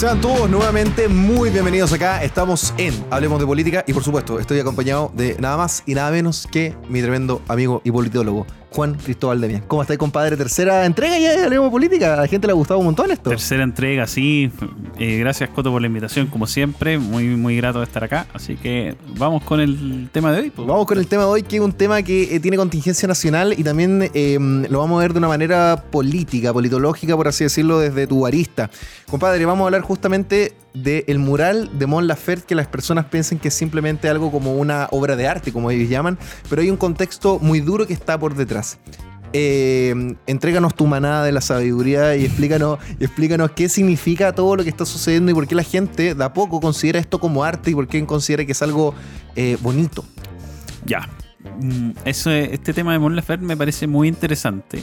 Sean todos nuevamente muy bienvenidos acá. Estamos en Hablemos de Política y por supuesto estoy acompañado de nada más y nada menos que mi tremendo amigo y politólogo, Juan Cristóbal Demian. ¿Cómo estáis, compadre? Tercera entrega ya de Hablemos de Política. A la gente le ha gustado un montón esto. Tercera entrega, sí. Eh, gracias, Coto, por la invitación, como siempre. Muy, muy grato de estar acá. Así que vamos con el tema de hoy. pues. Vamos con el tema de hoy, que es un tema que eh, tiene contingencia nacional y también eh, lo vamos a ver de una manera política, politológica, por así decirlo, desde tu arista. Compadre, vamos a hablar justamente del mural de Mon Laferte, que las personas piensan que es simplemente algo como una obra de arte, como ellos llaman, pero hay un contexto muy duro que está por detrás. Eh, entréganos tu manada de la sabiduría y explícanos, explícanos qué significa todo lo que está sucediendo y por qué la gente de a poco considera esto como arte y por qué considera que es algo eh, bonito. Ya. Mm, Eso, este tema de Mon Laferte me parece muy interesante.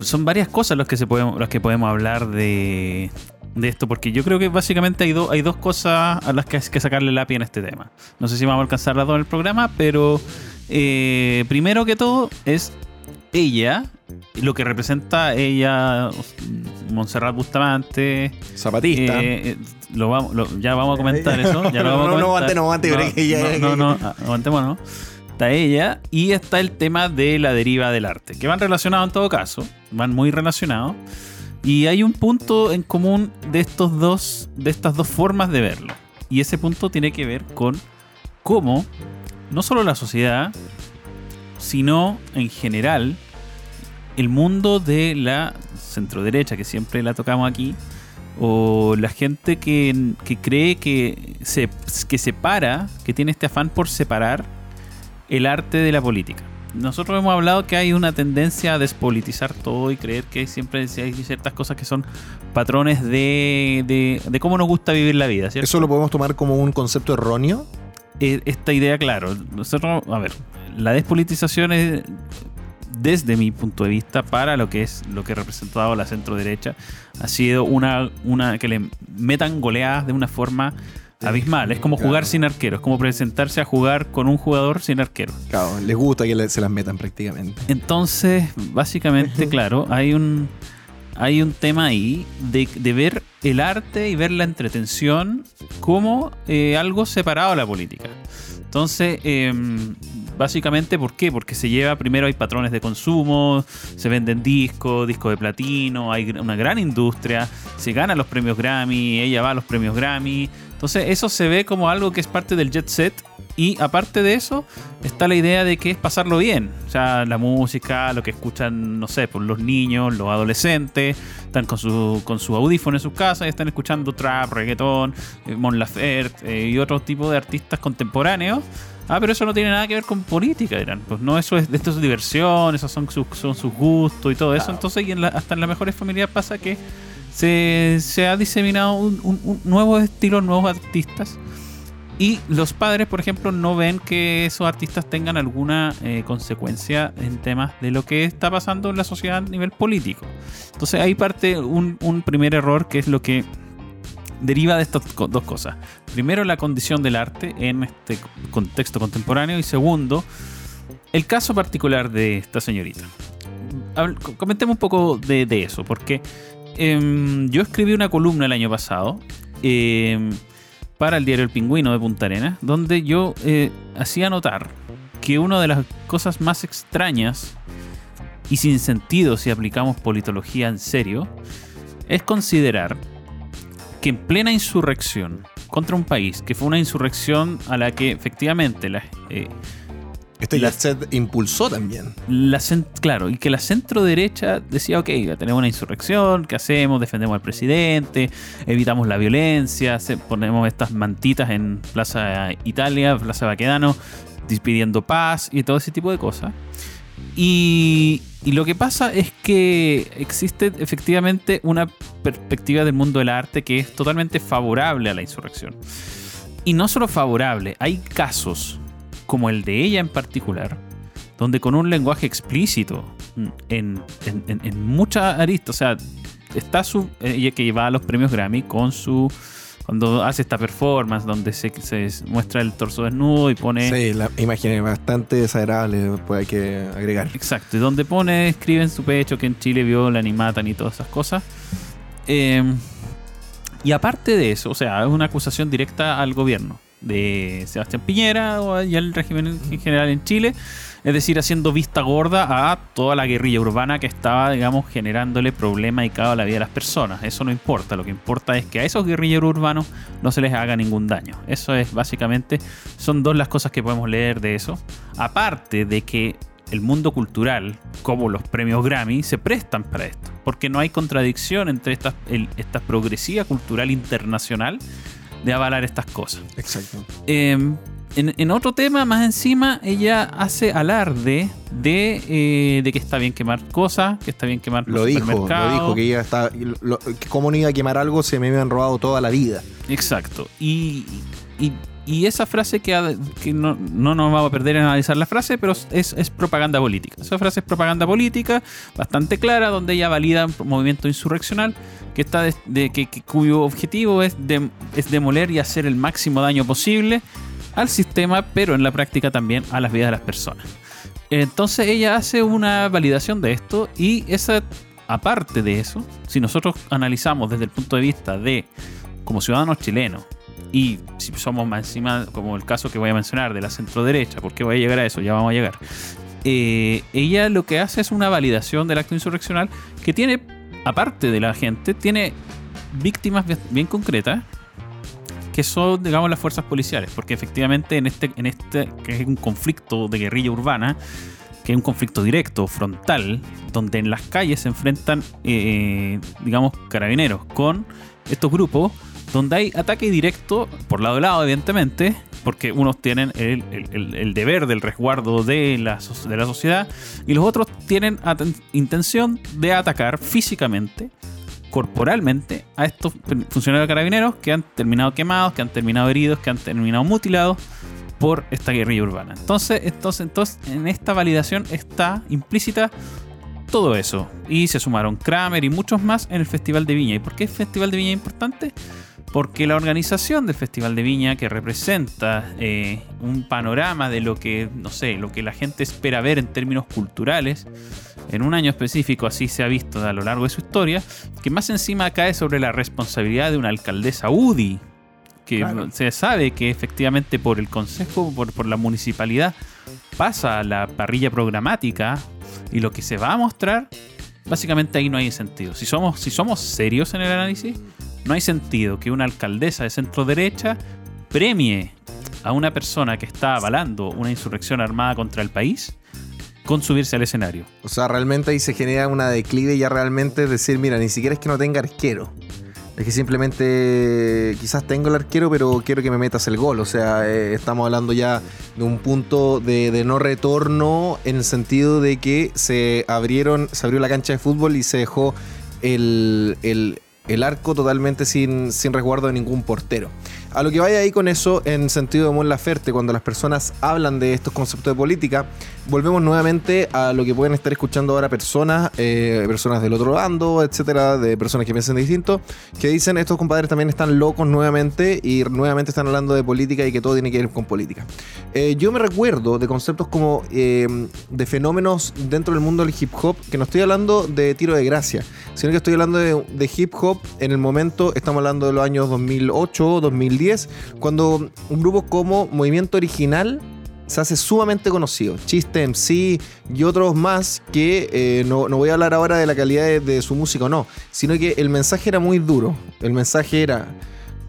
Son varias cosas las que, se podemos, las que podemos hablar de, de esto, porque yo creo que básicamente hay, do- hay dos cosas a las que hay que sacarle lápiz en este tema. No sé si vamos a alcanzar las dos en el programa, pero eh, primero que todo es ella, lo que representa ella, Montserrat Bustamante. Zapatista. eh, eh, lo vamos, lo- ya vamos a comentar eso. Ya lo No, vamos a no, no, comentar. aguante, no, aguante, que ya- no, no, no, aguantémonos. Está ella y está el tema de la deriva del arte, que van relacionados en todo caso, van muy relacionados. Y hay un punto en común de estos dos, de estas dos formas de verlo. Y ese punto tiene que ver con cómo no solo la sociedad, sino en general el mundo de la centroderecha, que siempre la tocamos aquí, o la gente que, que cree que, se, que separa, que tiene este afán por separar el arte de la política. Nosotros hemos hablado que hay una tendencia a despolitizar todo y creer que siempre hay ciertas cosas que son patrones de, de, de cómo nos gusta vivir la vida, ¿cierto? ¿Eso lo podemos tomar como un concepto erróneo? eh, esta idea, claro. Nosotros, a ver, la despolitización es, desde mi punto de vista, para lo que es lo que ha representado la centro derecha, ha sido una, una que le metan goleadas de una forma abismal. Es como jugar Claro. sin arquero, es como presentarse a jugar con un jugador sin arquero. Claro, les gusta que se las metan prácticamente. Entonces, básicamente, claro, hay un, hay un tema ahí de, de ver el arte y ver la entretención como eh, algo separado de la política. Entonces, em, básicamente, ¿por qué? Porque se lleva, primero hay patrones de consumo, se venden discos, discos de platino, hay una gran industria, se ganan los premios Grammy, ella va a los premios Grammy. Entonces, eso se ve como algo que es parte del jet set. Y aparte de eso, está la idea de que es pasarlo bien. O sea, la música, lo que escuchan, no sé, por los niños, los adolescentes, están con su, con su audífono en sus casas y están escuchando trap, reggaetón, eh, Mon Laferte eh, y otro tipo de artistas contemporáneos. Ah, pero eso no tiene nada que ver con política, dirán. Pues no, eso es, esto es diversión, esos son sus, son sus gustos y todo eso. Entonces, y en la- hasta en las mejores familias pasa que se, se ha diseminado un, nuevo estilo, nuevos artistas. Y los padres, por ejemplo, no ven que esos artistas tengan alguna eh, consecuencia en temas de lo que está pasando en la sociedad a nivel político. Entonces ahí parte un, primer error que es lo que deriva de estas dos cosas. Primero, la condición del arte en este contexto contemporáneo y segundo, el caso particular de esta señorita. Comentemos un poco de eso, porque em, yo escribí una columna el año pasado em, para el diario El Pingüino de Punta Arenas, donde yo eh, hacía notar que una de las cosas más extrañas y sin sentido si aplicamos politología en serio es considerar que en plena insurrección contra un país, que fue una insurrección a la que efectivamente la, eh, Este La- jet set impulsó también. la claro, y que la centro derecha decía, ok, tenemos una insurrección, ¿qué hacemos? Defendemos al presidente, evitamos la violencia, ponemos estas mantitas en Plaza Italia, Plaza Baquedano, pidiendo paz y todo ese tipo de cosas. Y, y lo que pasa es que existe efectivamente una perspectiva del mundo del arte que es totalmente favorable a la insurrección. Y no solo favorable, hay casos, como el de ella en particular, donde con un lenguaje explícito, mm, en, en, en- en muchas aristas, o sea, está su, ella que va a los premios Grammy con su cuando hace esta performance donde se, se muestra el torso desnudo y pone... Sí, la imagen es bastante desagradable, pues hay que agregar. Exacto, y donde pone, escribe en su pecho que en Chile violan y matan y todas esas cosas. Eh, Y aparte de eso, o sea, es una acusación directa al gobierno de Sebastián Piñera o al régimen en general en Chile, es decir, haciendo vista gorda a toda la guerrilla urbana que estaba, digamos, generándole problema y caos a la vida de las personas. Eso no importa, lo que importa es que a esos guerrilleros urbanos no se les haga ningún daño. Eso es básicamente, son dos las cosas que podemos leer de eso. Aparte de que el mundo cultural, como los premios Grammy, se prestan para esto. Porque no hay contradicción entre esta, esta progresiva cultural internacional de avalar estas cosas. Exacto. Eh, en, otro tema, más encima, ella hace alarde de, eh, de que está bien quemar cosas, que está bien quemar lo dijo, lo dijo, que ella está. Lo, ¿Cómo no iba a quemar algo si me habían robado toda la vida? Exacto. Y, y, y esa frase que, que no, no, nos vamos a perder en analizar la frase, pero es, propaganda política. Esa frase es propaganda política, bastante clara, donde ella valida un movimiento insurreccional que está de, que, cuyo objetivo es, es demoler y hacer el máximo daño posible al sistema, pero en la práctica también a las vidas de las personas. Entonces ella hace una validación de esto y esa, aparte de eso, si nosotros analizamos desde el punto de vista de como ciudadanos chilenos y si somos más encima, como el caso que voy a mencionar de la centro derecha, porque voy a llegar a eso, ya vamos a llegar. Eh, ella lo que hace es una validación del acto insurreccional que tiene, aparte de la gente, tiene víctimas bien concretas que son, digamos, las fuerzas policiales, porque efectivamente en este, en este, que es un conflicto de guerrilla urbana, que es un conflicto directo, frontal, donde en las calles se enfrentan, eh, digamos, carabineros con estos grupos, donde hay ataque directo, por lado de lado, evidentemente, porque unos tienen el, el, deber del resguardo de la, de la sociedad y los otros tienen intención de atacar físicamente corporalmente a estos funcionarios carabineros que han terminado quemados, que han terminado heridos, que han terminado mutilados por esta guerrilla urbana. Entonces, entonces, entonces en esta validación está implícita todo eso. Y se sumaron Kramer y muchos más en el Festival de Viña. ¿Y por qué el Festival de Viña es importante? Porque la organización del Festival de Viña, que representa eh, un panorama de lo que, no sé, lo que la gente espera ver en términos culturales, en un año específico, así se ha visto a lo largo de su historia, que más encima cae sobre la responsabilidad de una alcaldesa UDI, que se sabe que efectivamente por el consejo, por, por la municipalidad, pasa la parrilla programática y lo que se va a mostrar, básicamente ahí no hay sentido. Si somos, si somos serios en el análisis, no hay sentido que una alcaldesa de centro derecha premie a una persona que está avalando una insurrección armada contra el país con subirse al escenario. O sea, realmente ahí se genera una declive ya realmente decir, mira, ni siquiera es que no tenga arquero. Es que simplemente quizás tengo el arquero, pero quiero que me metas el gol. O sea, eh, estamos hablando ya de un punto de, no retorno en el sentido de que se abrieron, se abrió la cancha de fútbol y se dejó el, el arco totalmente sin, sin resguardo de ningún portero. A lo que vaya ahí con eso, en sentido de Mon Laferte, cuando las personas hablan de estos conceptos de política, volvemos nuevamente a lo que pueden estar escuchando ahora personas, eh, personas del otro bando, etcétera, de personas que piensan distinto, que dicen estos compadres también están locos nuevamente y nuevamente están hablando de política y que todo tiene que ver con política. Eh, yo me recuerdo de conceptos como eh, de fenómenos dentro del mundo del hip hop, que no estoy hablando de tiro de gracia, sino que estoy hablando de, de hip hop en el momento, estamos hablando de los años 2008, 2010 cuando un grupo como Movimiento Original se hace sumamente conocido. Chiste MC y otros más que eh, no, voy a hablar ahora de la calidad de, su música o no, sino que el mensaje era muy duro. El mensaje era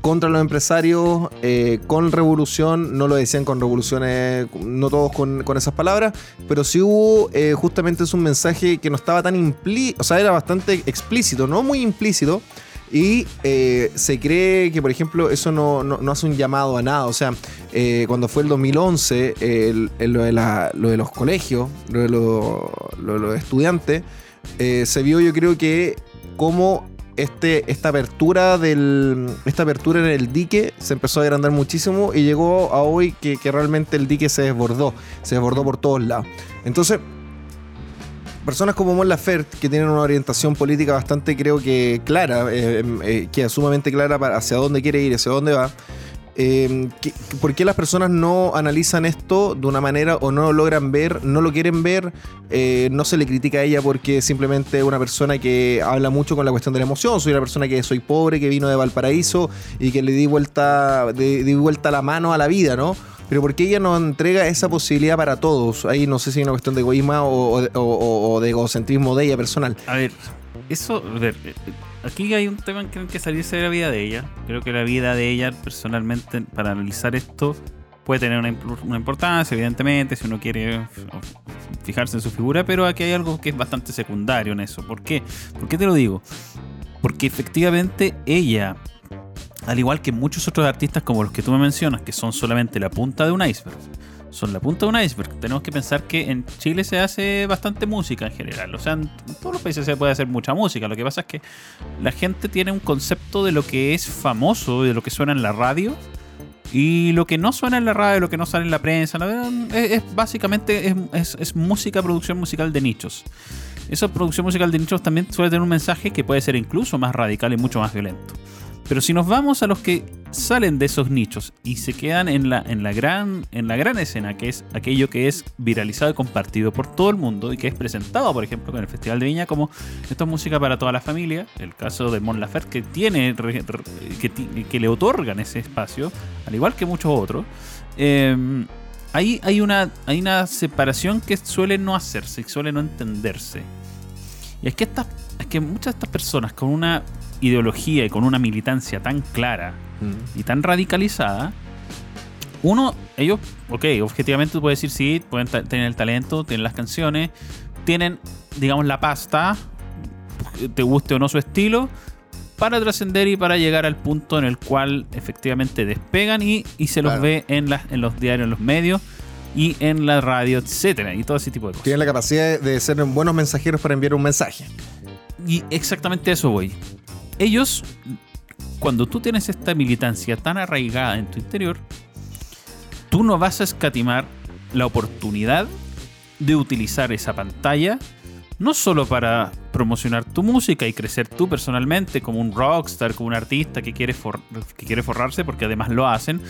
contra los empresarios, eh, con revolución, no lo decían con revoluciones, no todos con, esas palabras, pero sí hubo eh, justamente es un mensaje que no estaba tan implícito, o sea, era bastante explícito, no muy implícito, y eh, se cree que, por ejemplo, eso no, hace un llamado a nada. O sea, eh, cuando fue el 2011, lo, de los colegios, lo de, los estudiantes, eh, se vio yo creo que como este, esta, apertura del, esta apertura en el dique se empezó a agrandar muchísimo y llegó a hoy que realmente el dique se desbordó, se desbordó por todos lados. Entonces, personas como Mon Laferte, que tienen una orientación política bastante, creo que clara, eh, em, eh, que es sumamente clara para hacia dónde quiere ir, hacia dónde va, ¿qué- ¿por qué las personas no analizan esto de una manera o no lo logran ver, no lo quieren ver? Eh, no se le critica a ella porque simplemente es una persona que habla mucho con la cuestión de la emoción. Soy una persona que soy pobre, que vino de Valparaíso y que le di vuelta, de- di vuelta la mano a la vida, ¿no? Pero ¿por qué ella no entrega esa posibilidad para todos? Ahí no sé si es una cuestión de egoísmo o, de egocentrismo de ella personal. A ver, eso, a ver, aquí hay un tema en que hay que salirse de la vida de ella. Creo que la vida de ella, personalmente, para analizar esto, puede tener una, impor- una importancia, evidentemente, si uno quiere fijarse en su figura, pero aquí hay algo que es bastante secundario en eso. ¿Por qué? ¿Por qué te lo digo? Porque efectivamente ella, al igual que muchos otros artistas como los que tú me mencionas, que son solamente la punta de un iceberg, son la punta de un iceberg. Tenemos que pensar que en Chile se hace bastante música en general. O sea, en todos los países se puede hacer mucha música. Lo que pasa es que la gente tiene un concepto de lo que es famoso, de lo que suena en la radio. Y lo que no suena en la radio, lo que no sale en la prensa, verdad, es, básicamente es- es música, producción musical de nichos. Esa producción musical de nichos también suele tener un mensaje que puede ser incluso más radical y mucho más violento. Pero si nos vamos a los que salen de esos nichos y se quedan en la, en la, gran, en la gran escena, que es aquello que es viralizado y compartido por todo el mundo y que es presentado, por ejemplo, con el Festival de Viña como esto es música para toda la familia, el caso de Mon Laferte que tiene que, le otorgan ese espacio, al igual que muchos otros. eh, ahí hay una, hay una separación que suele no hacerse suele no entenderse. Y es que, estas, es que muchas de estas personas con una ideología y con una militancia tan clara y tan radicalizada, uno, ellos, ok, objetivamente tú puedes decir, sí, pueden tener el talento, tienen las canciones, tienen, digamos, la pasta, te guste o no su estilo, para trascender y para llegar al punto en el cual efectivamente despegan y, y se los Claro. ve en, las, en los diarios, en los medios y en la radio, etcétera, y todo ese tipo de cosas. Tienen la capacidad de ser buenos mensajeros para enviar un mensaje. Y exactamente a eso voy. Ellos, cuando tú tienes esta militancia tan arraigada en tu interior, tú no vas a escatimar la oportunidad de utilizar esa pantalla no solo para promocionar tu música y crecer tú personalmente como un rockstar, como un artista que quiere, que quiere forrarse, porque además lo hacen,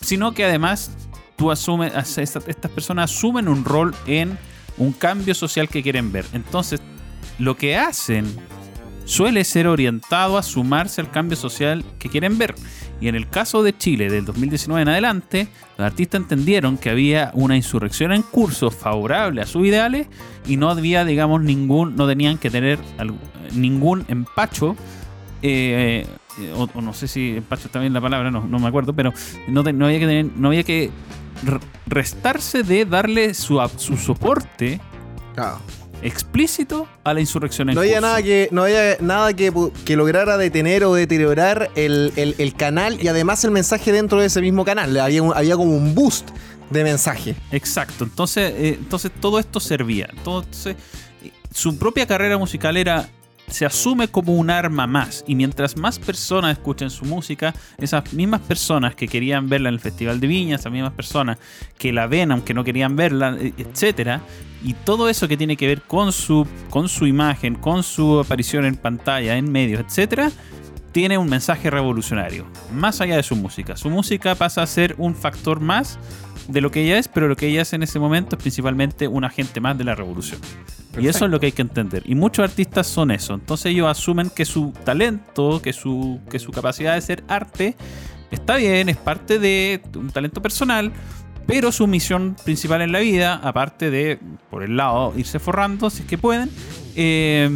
sino que además tú asumes, estas personas asumen un rol en un cambio social que quieren ver. Entonces, lo que hacen suele ser orientado a sumarse al cambio social que quieren ver. Y en el caso de Chile del 2019 en adelante, los artistas entendieron que había una insurrección en curso favorable a sus ideales y no había, digamos, ningún, no tenían que tener ningún empacho. eh, o, no sé si empacho está bien la palabra, no, no me acuerdo, pero no, no había que no había que restarse de darle su, su soporte Claro. Explícito a la insurrección en No había curso. nada que, no había nada que, que lograra detener o deteriorar el, el- el canal y además el mensaje dentro de ese mismo canal. Había, un- había como un boost de mensaje. Exacto, entonces, eh, entonces todo esto servía. Entonces, su propia carrera musical era se asume como un arma más y mientras más personas escuchen su música, esas mismas personas que querían verla en el Festival de Viña, esas mismas personas que la ven aunque no querían verla, eh, etcétera, y todo eso que tiene que ver con su con su imagen, con su aparición en pantalla, en medios, etcétera, tiene un mensaje revolucionario, más allá de su música. Su música pasa a ser un factor más de lo que ella es, pero lo que ella es en ese momento es principalmente un agente más de la revolución. Y eso es lo que hay que entender. Y muchos artistas son eso. Entonces ellos asumen que su talento, que su, que su capacidad de ser arte, está bien, es parte de un talento personal, pero su misión principal en la vida, aparte de, por el lado, irse forrando, si es que pueden, eh,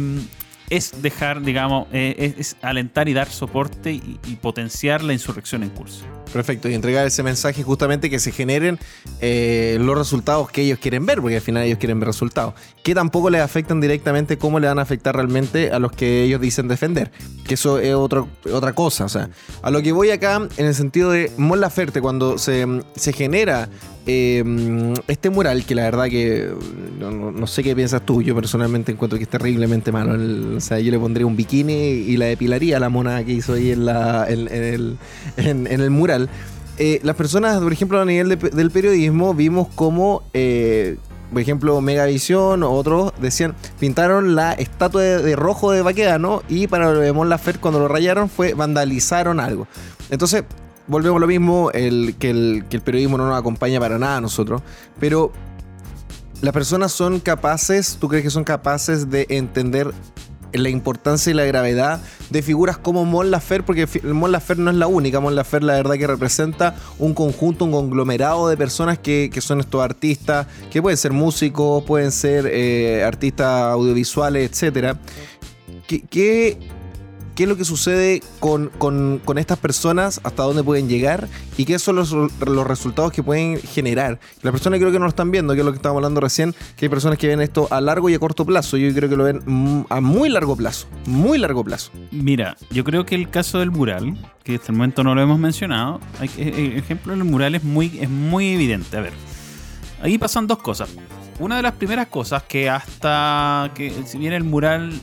es dejar, digamos, eh, es, alentar y dar soporte y, potenciar la insurrección en curso. Perfecto, y entregar ese mensaje justamente que se generen eh, los resultados que ellos quieren ver, porque al final ellos quieren ver resultados, que tampoco les afectan directamente cómo le van a afectar realmente a los que ellos dicen defender, que eso es otra cosa, o sea, a lo que voy acá en el sentido de Mon Laferte, cuando se, se genera eh, este mural, que la verdad que no, sé qué piensas tú, yo personalmente encuentro que es terriblemente malo, o sea, yo le pondría un bikini y la depilaría la mona que hizo ahí en, el, mural. Eh, las personas, por ejemplo, a nivel del periodismo, vimos como, eh, por ejemplo, Megavisión o otros decían, pintaron la estatua de, rojo de Baquedano y para lo de Mon Laferte cuando lo rayaron fue vandalizaron algo. Entonces, volvemos a lo mismo, el, que, el, que el periodismo no nos acompaña para nada a nosotros, pero las personas son capaces, ¿tú crees que son capaces de entender la importancia y la gravedad de figuras como Mon Lafer, porque Mon Lafer no es la única, Mon Lafer la verdad que representa un conjunto, un conglomerado de personas que, son estos artistas, que pueden ser músicos, pueden ser eh, artistas audiovisuales, etcétera. ¿Qué, qué es lo que sucede con, estas personas, hasta dónde pueden llegar y qué son los, resultados que pueden generar. Las personas creo que no lo están viendo, que es lo que estábamos hablando recién, que hay personas que ven esto a largo y a corto plazo. Yo creo que lo ven a muy largo plazo, muy largo plazo. Mira, yo creo que el caso del mural, que hasta el momento no lo hemos mencionado, el eh, eh, ejemplo del mural es muy, es muy evidente. A ver, ahí pasan dos cosas. Una de las primeras cosas que hasta que si bien el mural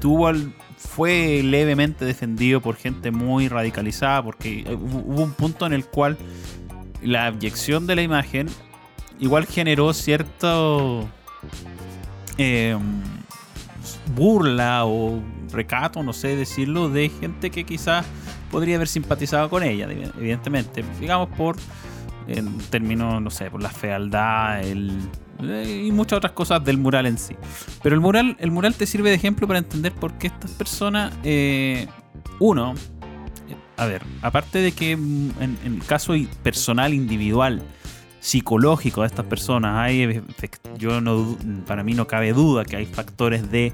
tuvo al fue levemente defendido por gente muy radicalizada, porque hubo un punto en el cual la abyección de la imagen igual generó cierto em, burla o recato, no sé decirlo, de gente que quizás podría haber simpatizado con ella, evidentemente, digamos por en términos, no sé, por la fealdad, el y muchas otras cosas del mural en sí. Pero el mural, el mural te sirve de ejemplo para entender por qué estas personas, eh, uno, a ver, aparte de que en, el caso personal, individual, psicológico de estas personas, hay, yo no, para mí no cabe duda que hay factores de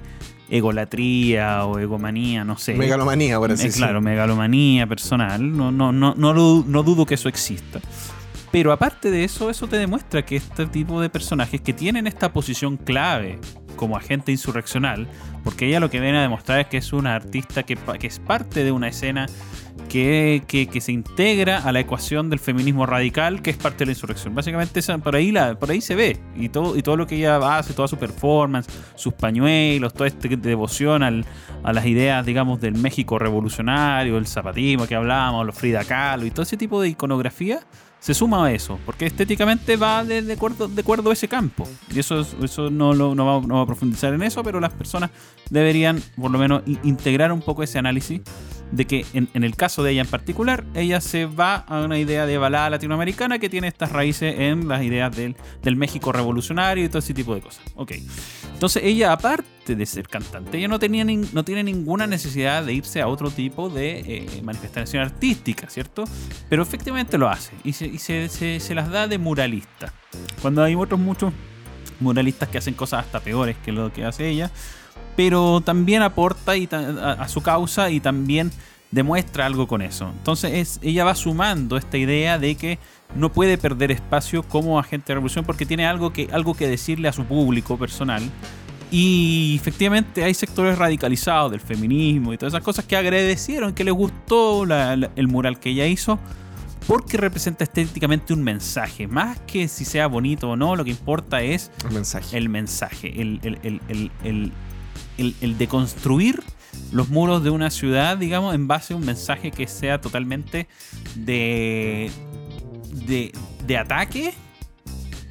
egolatría o egomanía, no sé. Megalomanía, por así eh, Claro, megalomanía personal. No, no, no, no, no dudo que eso exista. Pero aparte de eso, eso te demuestra que este tipo de personajes que tienen esta posición clave como agente insurreccional, porque ella lo que viene a demostrar es que es una artista que, es parte de una escena que, se integra a la ecuación del feminismo radical, que es parte de la insurrección. Básicamente por, ahí la, por ahí se ve, y todo, y todo lo que ella hace, toda su performance, sus pañuelos, toda esta devoción a las ideas, digamos, del México revolucionario, el zapatismo que hablábamos, los Frida Kahlo, y todo ese tipo de iconografía se suma a eso, porque estéticamente va de, acuerdo, de acuerdo a ese campo. Y eso, eso no, lo, no, va, no va a profundizar en eso, pero las personas deberían por lo menos integrar un poco ese análisis de que en, el caso de ella en particular, ella se va a una idea de balada latinoamericana que tiene estas raíces en las ideas del, México revolucionario y todo ese tipo de cosas. Ok. Entonces ella, aparte de ser cantante, ella no, tenía no tiene ninguna necesidad de irse a otro tipo de eh, manifestación artística, ¿cierto? Pero efectivamente lo hace y, se, y se, se, las da de muralista. Cuando hay otros muchos muralistas que hacen cosas hasta peores que lo que hace ella, pero también aporta a, su causa y también demuestra algo con eso. Entonces es, ella va sumando esta idea de que no puede perder espacio como agente de revolución porque tiene algo que, algo que decirle a su público personal. Y efectivamente hay sectores radicalizados del feminismo y todas esas cosas que agradecieron, que les gustó el mural que ella hizo, porque representa estéticamente un mensaje. Más que si sea bonito o no, lo que importa es el mensaje. El mensaje, el, el, el, de construir los muros de una ciudad, digamos, en base a un mensaje que sea totalmente de, de, ataque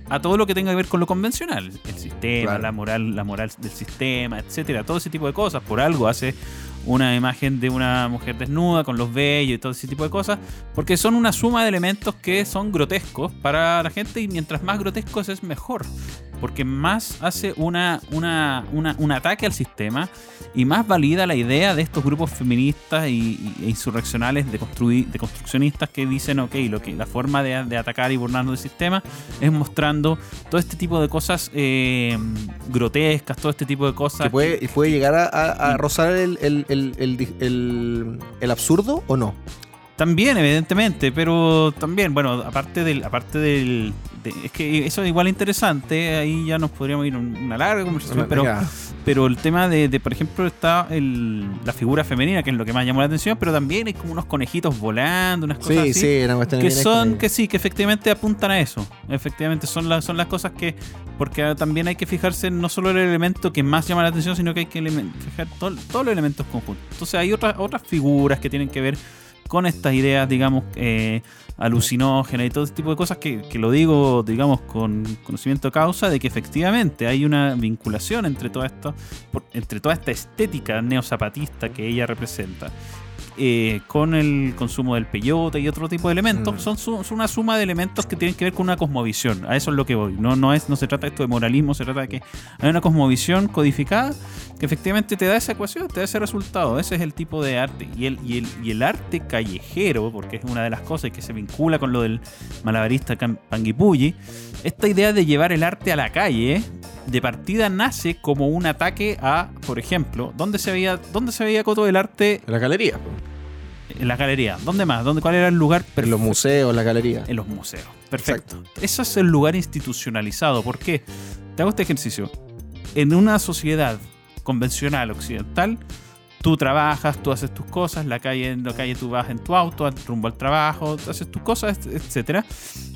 a todo lo que tenga que ver con lo convencional, el sistema, la moral, la moral del sistema, etcétera, todo ese tipo de cosas. Por algo hace una imagen de una mujer desnuda con los vellos y todo ese tipo de cosas, porque son una suma de elementos que son grotescos para la gente y mientras más grotescos es mejor porque más hace una, una, un ataque al sistema y más valida la idea de estos grupos feministas y, e insurreccionales de, construir, de construccionistas que dicen, ok, lo que, la forma de, atacar y burlarnos del sistema es mostrando todo este tipo de cosas eh, grotescas, todo este tipo de cosas. ¿Que puede, puede llegar a, rozar el, el absurdo o no? También, evidentemente, pero también, bueno, aparte del, aparte del, es que eso es igual interesante, ahí ya nos podríamos ir a una larga conversación, pero, pero el tema de, por ejemplo, está el, la figura femenina, que es lo que más llamó la atención, pero también hay como unos conejitos volando, unas cosas así, que son, que sí, que efectivamente apuntan a eso, efectivamente son, las son las cosas que, porque también hay que fijarse no solo el elemento que más llama la atención, sino que hay que fijar todos los elementos conjuntos. Entonces hay otras, otras figuras que tienen que ver con estas ideas, digamos, eh, alucinógenas y todo ese tipo de cosas que, lo digo, digamos, con conocimiento de causa, de que efectivamente hay una vinculación entre todo esto, entre toda esta estética neozapatista que ella representa eh, con el consumo del peyote y otro tipo de elementos. Mm. Son, su- son una suma de elementos que tienen que ver con una cosmovisión. A eso es lo que voy. No, no, es, no se trata esto de moralismo, se trata de que hay una cosmovisión codificada que efectivamente te da esa ecuación, te da ese resultado. Ese es el tipo de arte. Y el, y el, y el arte callejero, porque es una de las cosas que se vincula con lo del malabarista Panguipulli, esta idea de llevar el arte a la calle, de partida nace como un ataque a, por ejemplo, ¿dónde se veía, dónde se veía Coto del arte En la galería. en la galería? ¿Dónde más? ¿Dónde, ¿Cuál era el lugar En los museos, la galería. En los museos. Perfecto. Eso es el lugar institucionalizado. ¿Por qué? Te hago este ejercicio. En una sociedad convencional occidental, tú trabajas, tú haces tus cosas, la calle, en la calle tú vas en tu auto, rumbo al trabajo, haces tus cosas, etcétera.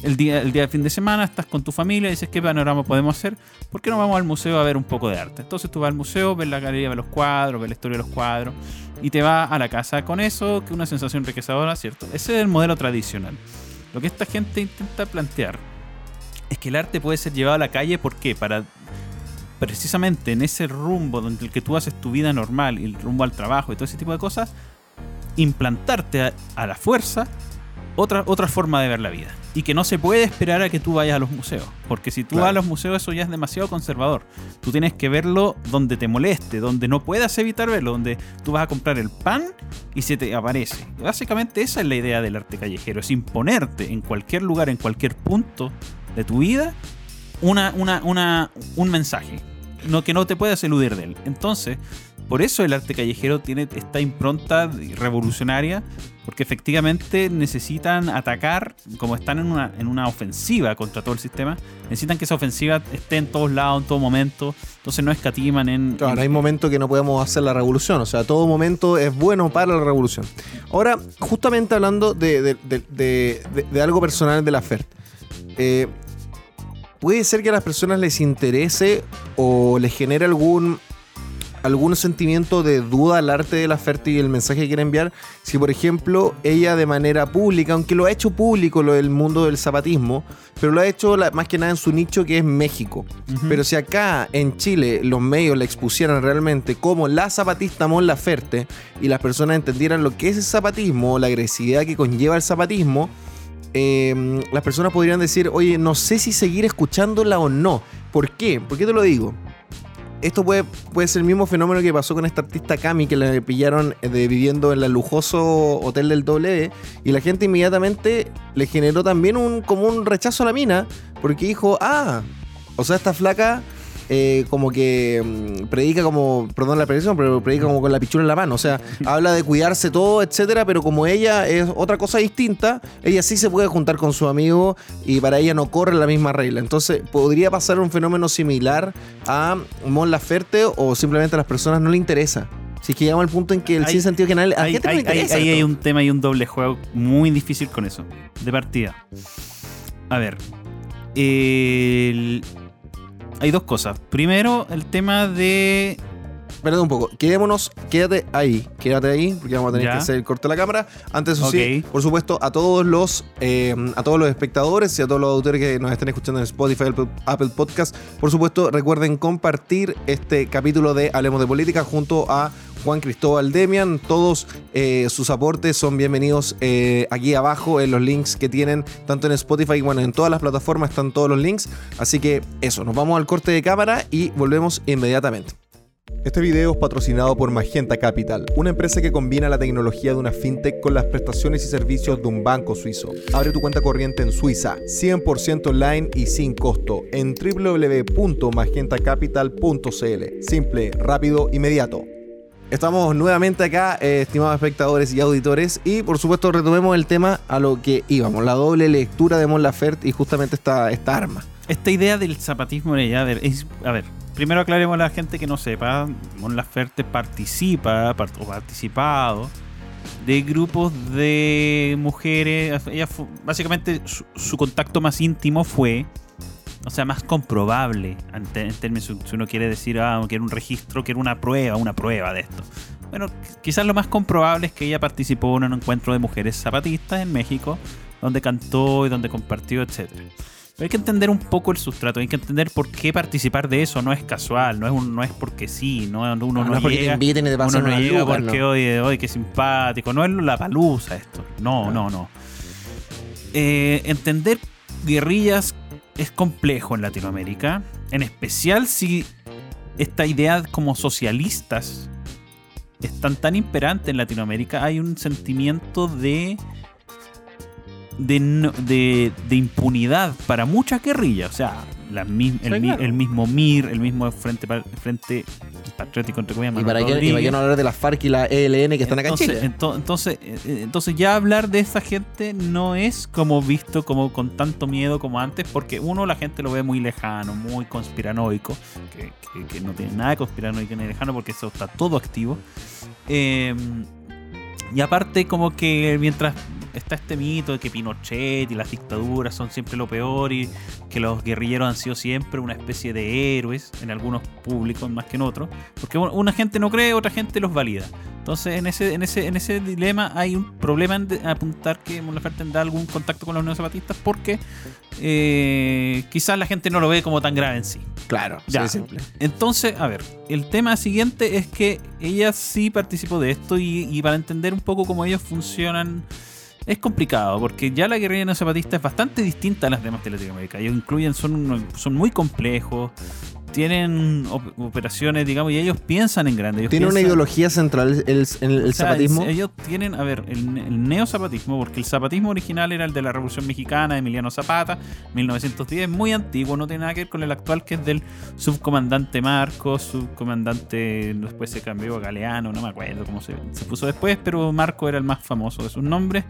El día, el día fin de semana estás con tu familia y dices qué panorama podemos hacer, ¿por qué no vamos al museo a ver un poco de arte? Entonces tú vas al museo, ves la galería, ves los cuadros, ves la historia de los cuadros y te vas a la casa con eso, que es una sensación enriquecedora, ¿cierto? Ese es el modelo tradicional. Lo que esta gente intenta plantear es que el arte puede ser llevado a la calle, ¿por qué? Para precisamente en ese rumbo donde el que tú haces tu vida normal y el rumbo al trabajo y todo ese tipo de cosas, implantarte a, a la fuerza otra, otra forma de ver la vida. Y que no se puede esperar a que tú vayas a los museos. Porque si tú Claro. vas a los museos eso ya es demasiado conservador. Tú tienes que verlo donde te moleste, donde no puedas evitar verlo, donde tú vas a comprar el pan y se te aparece. Y Básicamente esa es la idea del arte callejero, es imponerte en cualquier lugar, en cualquier punto de tu vida, una, una, una, un mensaje. No, que no te puedas eludir de él. Entonces, por eso el arte callejero tiene esta impronta revolucionaria, porque efectivamente necesitan atacar, como están en una, en una ofensiva contra todo el sistema, necesitan que esa ofensiva esté en todos lados, en todo momento, entonces no escatiman en... Claro, en- hay momentos que no podemos hacer la revolución, o sea, todo momento es bueno para la revolución. Ahora, justamente hablando de, de- de- algo personal de la FERT, eh, puede ser que a las personas les interese o les genere algún algún sentimiento de duda al arte de la FERT y el mensaje que quiere enviar, si por ejemplo ella de manera pública, aunque lo ha hecho público lo del mundo del zapatismo, pero lo ha hecho la- más que nada en su nicho que es México. Pero si acá en Chile los medios la expusieran realmente como la zapatista Mon Laferte y las personas entendieran lo que es el zapatismo, la agresividad que conlleva el zapatismo, eh, las personas podrían decir, oye, no sé si seguir escuchándola o no. ¿Por qué? ¿Por qué te lo digo? Esto puede, puede ser el mismo fenómeno que pasó con esta artista Cami que la pillaron eh, de, viviendo en el lujoso hotel del W y la gente inmediatamente le generó también un, como un rechazo a la mina porque dijo, ah, o sea, esta flaca eh, como que mm, predica como, perdón la expresión, pero predica como con la pichula en la mano. O sea, habla de cuidarse todo, etcétera, pero como ella es otra cosa distinta, ella sí se puede juntar con su amigo y para ella no corre la misma regla. Entonces, podría pasar un fenómeno similar a Mon Laferte o simplemente a las personas no le interesa. Si es que llegamos al punto en que el Hay- sin sentido que nadie- a Ahí gente no le ahí- ahí- interesa. ahí hay un tema y un doble juego muy difícil con eso. De partida. A ver. el- Hay dos cosas. Primero, el tema de. Espérate un poco, quedémonos, quédate ahí, quédate ahí, porque vamos a tener Ya. que hacer el corte de la cámara. Antes, eso sí, por supuesto, a todos los eh, a todos los espectadores y a todos los auditores que nos estén escuchando en Spotify, Apple Podcast, por supuesto, recuerden compartir este capítulo de Hablemos de Política junto a Juan Cristóbal Demian. Todos eh, sus aportes son bienvenidos eh, aquí abajo en los links que tienen, tanto en Spotify, bueno, en todas las plataformas están todos los links. Así que eso, nos vamos al corte de cámara y volvemos inmediatamente. Este video es patrocinado por Magenta Capital, una empresa que combina la tecnología de una fintech con las prestaciones y servicios de un banco suizo. Abre tu cuenta corriente en Suiza, 100% online y sin costo, en www.magentacapital.cl. Simple, rápido, inmediato. Estamos nuevamente acá, eh, estimados espectadores y auditores, y por supuesto retomemos el tema a lo que íbamos, la doble lectura de Mon Laferte y justamente esta, esta arma. Esta idea del zapatismo ella, a ver, es- a ver, primero aclaremos a la gente que no sepa, Mon Laferte participa part- o participado de grupos de mujeres. Ella básicamente su, su contacto más íntimo fue, o sea, más comprobable en, te- términos, si uno quiere decir, ah, quiero un registro, quiero una prueba, una prueba de esto. Bueno, qu- quizás lo más comprobable es que ella participó en un encuentro de mujeres zapatistas en México, donde cantó y donde compartió, etcétera. Pero hay que entender un poco el sustrato, hay que entender por qué participar de eso no es casual, no es un, no es porque sí, no, uno no, no es porque te llega, inviten y te uno no llega luca, porque no. hoy, hoy qué simpático, no es la palusa esto, no, no, no. Eh, entender guerrillas es complejo en Latinoamérica, en especial si esta idea como socialistas están tan imperantes en Latinoamérica, hay un sentimiento de de, de impunidad para muchas guerrillas. O sea, la el, Sí, mi- claro. el mismo MIR, el mismo Frente, Frente Patriótico, entre comillas, ¿Y para, qué, ¿Y para qué no hablar de las FARC y la ELN que están acá en entonces, Chile? ento- entonces, eh, eh, entonces ya hablar de esa gente no es como visto como con tanto miedo como antes, porque uno la gente lo ve muy lejano, muy conspiranoico, que, que- que no tiene nada de conspiranoico ni lejano porque eso está todo activo. Eh, y aparte como que mientras está este mito de que Pinochet y las dictaduras son siempre lo peor y que los guerrilleros han sido siempre una especie de héroes en algunos públicos más que en otros, porque un- una gente no cree, otra gente los valida. Entonces en ese, en ese, en ese dilema hay un problema en de- apuntar que Mon Laferte tendrá algún contacto con los neozapatistas porque eh, quizás la gente no lo ve como tan grave en sí. Claro, Ya. sí, simple. Entonces, a ver, el tema siguiente es que ella sí participó de esto y, y para entender un poco cómo ellos funcionan es complicado, porque ya la guerrilla no zapatista es bastante distinta a las demás de Latinoamérica. Ellos incluyen, son, son muy complejos, tienen op- operaciones, digamos, y ellos piensan en grande. ellos Tiene una ideología central el, el, el o sea, zapatismo. el- ellos tienen, a ver, el, el neozapatismo, porque el zapatismo original era el de la Revolución Mexicana de Emiliano Zapata, 1910, muy antiguo, no tiene nada que ver con el actual, que es del subcomandante Marcos, subcomandante, después se cambió a Galeano, no me acuerdo cómo se, se puso después, pero Marco era el más famoso de sus nombres.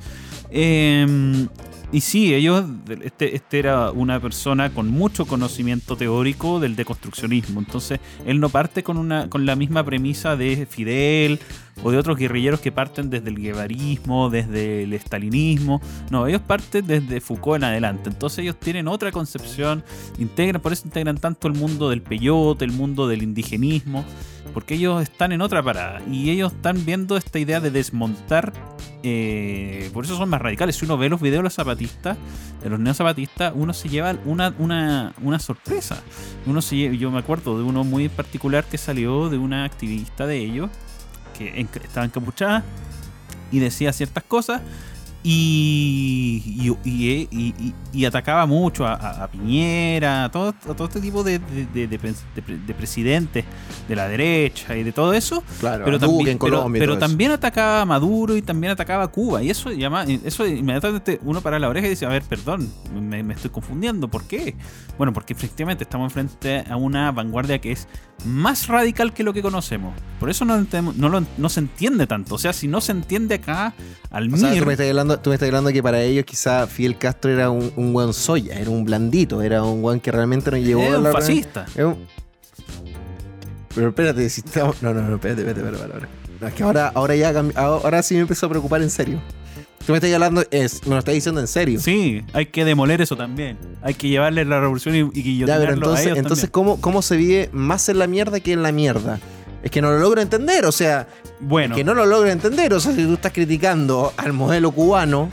Eh, y sí, ellos, este, este era una persona con mucho conocimiento teórico del deconstruccionismo. Entonces, él no parte con, una, con la misma premisa de Fidel o de otros guerrilleros que parten desde el guevarismo, desde el estalinismo. No, ellos parten desde Foucault en adelante. Entonces, ellos tienen otra concepción, integran, por eso integran tanto el mundo del peyote, el mundo del indigenismo, porque ellos están en otra parada y ellos están viendo esta idea de desmontar eh, por eso son más radicales. Si uno ve los videos de los zapatistas, de los neozapatistas, uno se lleva una, una, una sorpresa. Uno se yo me acuerdo de uno muy particular que salió de una activista de ellos, que en- estaba encapuchada y decía ciertas cosas. Y, y, atacaba mucho a, a- a Piñera, a todo, a todo este tipo de, de- de- de pres- de pre- de presidentes de la derecha y de todo eso claro, pero, también, en pero- eso. también atacaba a Maduro y también atacaba a Cuba. Y eso llama, eso inmediatamente uno para la oreja y dice, a ver, perdón, me, me estoy confundiendo. ¿Por qué? Bueno, porque efectivamente estamos frente a una vanguardia que es más radical que lo que conocemos. Por eso no, no, lo- no se entiende tanto. O sea, si no se entiende acá al O sea, MIR, tú me, estás hablando, tú me estás hablando que para ellos quizá Fidel Castro era un, un buen soya, era un blandito, era un buen que realmente nos llevó es a un la... fascista. Es un- Pero espérate, si estamos... No, no, no, espérate, espérate, espérate, espérate. No, es que ahora, ahora ya cambi- ahora sí me empezó a preocupar en serio. Tú me estás hablando, es, me lo estás diciendo en serio. Sí, hay que demoler eso también. Hay que llevarle la revolución y, y Ya, pero a entonces, ellos entonces también. ¿cómo, ¿cómo se vive más en la mierda que en la mierda? Es que no lo logro entender, o sea, Bueno, que no lo logro entender. O sea, si tú estás criticando al modelo cubano,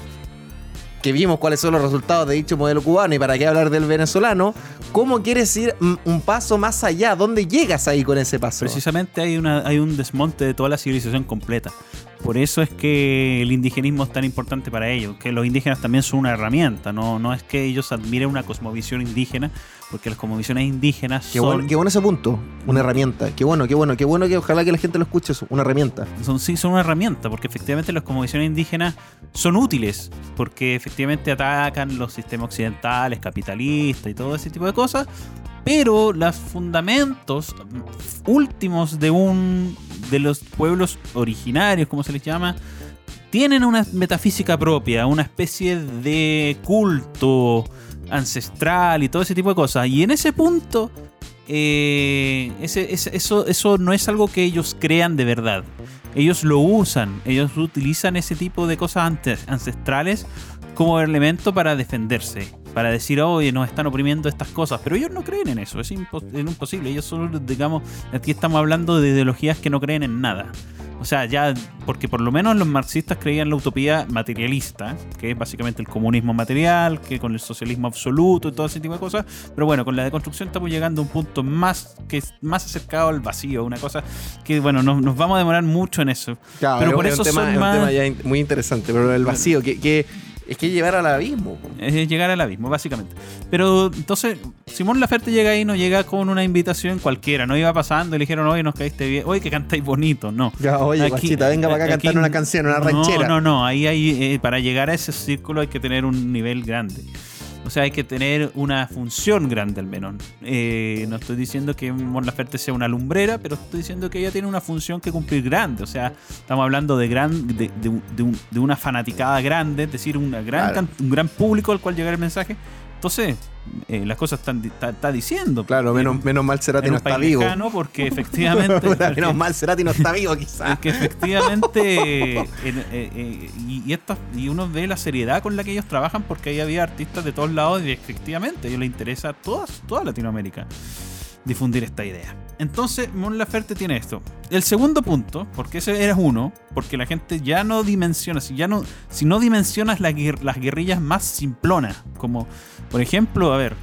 que vimos cuáles son los resultados de dicho modelo cubano y para qué hablar del venezolano, ¿cómo quieres ir un paso más allá? ¿Dónde llegas ahí con ese paso? Precisamente hay, una, hay un desmonte de toda la civilización completa. Por eso es que el indigenismo es tan importante para ellos, que los indígenas también son una herramienta, no, no es que ellos admiren una cosmovisión indígena, porque las cosmovisiones indígenas Qué son, bueno, qué bueno ese punto, una herramienta. Qué bueno, qué bueno, qué bueno que ojalá que la gente lo escuche, eso, una herramienta. son, sí, son una herramienta, porque efectivamente las cosmovisiones indígenas son útiles, porque efectivamente atacan los sistemas occidentales, capitalistas y todo ese tipo de cosas, pero los fundamentos últimos de un de los pueblos originarios, como se les llama, tienen una metafísica propia, una especie de culto ancestral y todo ese tipo de cosas. Y en ese punto, eh, ese- eso, eso no es algo que ellos crean de verdad. Ellos lo usan, ellos utilizan ese tipo de cosas ancestrales como elemento para defenderse, para decir, oye, nos están oprimiendo estas cosas, pero ellos no creen en eso, es, impo- es imposible, ellos solo, digamos, aquí estamos hablando de ideologías que no creen en nada. O sea, ya, porque por lo menos los marxistas creían la utopía materialista, que es básicamente el comunismo material, que con el socialismo absoluto y todo ese tipo de cosas. Pero bueno, con la deconstrucción estamos llegando a un punto más que es más acercado al vacío, una cosa que, bueno, nos, nos vamos a demorar mucho en eso. Claro, pero es por un eso tema, son es un más- tema ya muy interesante, pero el vacío, que, que es que llevar al abismo. Es llegar al abismo, básicamente. Pero entonces, Simón Laferte llega ahí, no llega con una invitación cualquiera, no iba pasando y le dijeron, oye, nos caíste bien, oye, que cantáis bonito, no. Ya, oye, Aquí- guachita, venga para acá a cantar una canción, una no, ranchera. No, no, ahí hay, eh, para llegar a ese círculo hay que tener un nivel grande. O sea, hay que tener una función grande al menos. Eh, no estoy diciendo que Mon Laferte sea una lumbrera, pero estoy diciendo que ella tiene una función que cumplir grande. O sea, estamos hablando de gran de, de de un- de una fanaticada grande, es decir, una gran, Claro. can- un gran público al cual llegar el mensaje. Entonces, eh, las cosas están está, diciendo. Claro, menos, En- menos mal Cerati no está vivo. porque efectivamente. porque- menos mal Cerati no está vivo, quizás. que efectivamente en- eh, eh, y, y estas- y uno ve la seriedad con la que ellos trabajan porque ahí había artistas de todos lados y efectivamente a ellos les interesa a todas, toda Latinoamérica difundir esta idea. Entonces, Mon Laferte tiene esto. El segundo punto, porque ese era uno, porque la gente ya no dimensiona, si ya no, si no dimensionas la guer- las guerrillas más simplonas, como por ejemplo, a ver,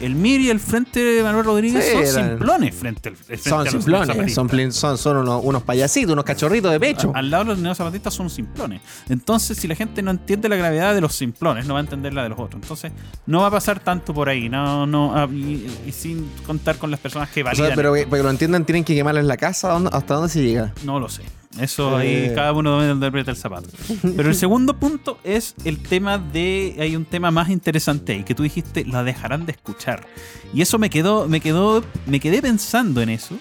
el MIR y el Frente de Manuel Rodríguez Sí, son eran- simplones frente al frente Son a los simplones, son, son, son unos, unos payasitos, unos cachorritos de pecho. Al lado de los neozapatistas son simplones. Entonces, si la gente no entiende la gravedad de los simplones, no va a entender la de los otros. Entonces, no va a pasar tanto por ahí. No, no, ah, y, y sin contar con las personas que O validan. sea, pero que, para que lo entiendan, tienen que quemarles la casa. ¿a dónde- ¿Hasta dónde se llega? No lo sé. Eso ahí Eh. cada uno interpreta el zapato. Pero el segundo punto es el tema de. Hay un tema más interesante ahí, que tú dijiste, la dejarán de escuchar. Y eso me quedó, me quedó, me quedé pensando en eso,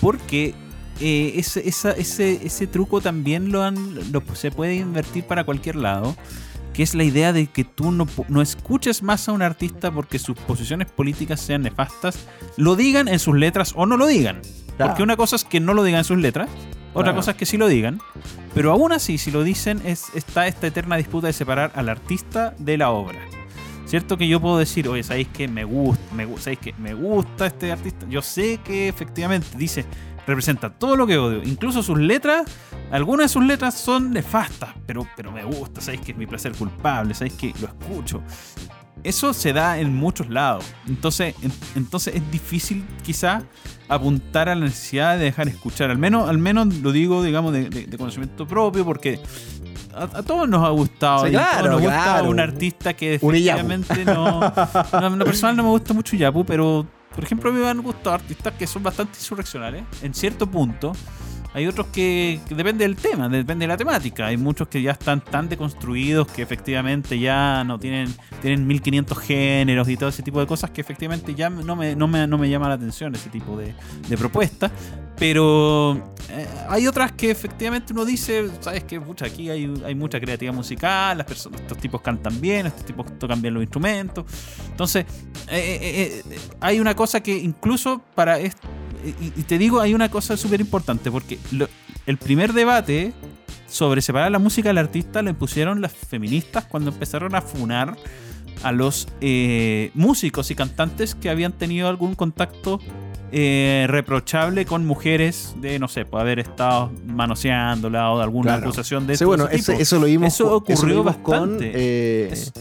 porque eh, ese, esa- ese, ese truco también lo, han, lo se puede invertir para cualquier lado. Que es la idea de que tú no, no escuches más a un artista porque sus posiciones políticas sean nefastas, lo digan en sus letras o no lo digan. Claro. Porque una cosa es que no lo digan en sus letras, otra Claro. cosa es que sí lo digan, pero aún así, si lo dicen, es, está esta eterna disputa de separar al artista de la obra. Cierto que yo puedo decir, oye, ¿sabéis que me gusta? Me, ¿Sabéis que me gusta este artista? Yo sé que efectivamente dice, representa todo lo que odio. Incluso sus letras, algunas de sus letras son nefastas, pero, pero me gusta, ¿sabéis que es mi placer culpable? ¿Sabéis que lo escucho? Eso se da en muchos lados. Entonces, en- entonces es difícil quizá apuntar a la necesidad de dejar escuchar. Al menos, al menos lo digo, digamos, de, de- de conocimiento propio, porque a, a todos nos ha gustado. Sí, a todos nos gusta claro. un artista que efectivamente no, no. En lo personal no me gusta mucho Yapu, pero por ejemplo a mí me han gustado artistas que son bastante insurreccionales, en cierto punto. Hay otros que, que depende del tema, depende de la temática. Hay muchos que ya están tan deconstruidos que efectivamente ya no tienen, tienen 1500 géneros y todo ese tipo de cosas que efectivamente ya no me, no me, no me llama la atención ese tipo de, de propuestas. Pero eh, hay otras que efectivamente uno dice, sabes que aquí hay, hay mucha creatividad musical, las personas, estos tipos cantan bien, estos tipos tocan bien los instrumentos. Entonces, eh, eh, eh, hay una cosa que incluso para est- y, te digo, hay una cosa súper importante, porque el primer debate sobre separar la música del artista lo impusieron las feministas cuando empezaron a funar a los eh, músicos y cantantes que habían tenido algún contacto eh, reprochable con mujeres de, no sé, por haber estado manoseándola o de alguna Claro. acusación de Sí, ese bueno, tipo. ese- eso lo vimos, Eso ocurrió lo vimos con bastante. eh, Es-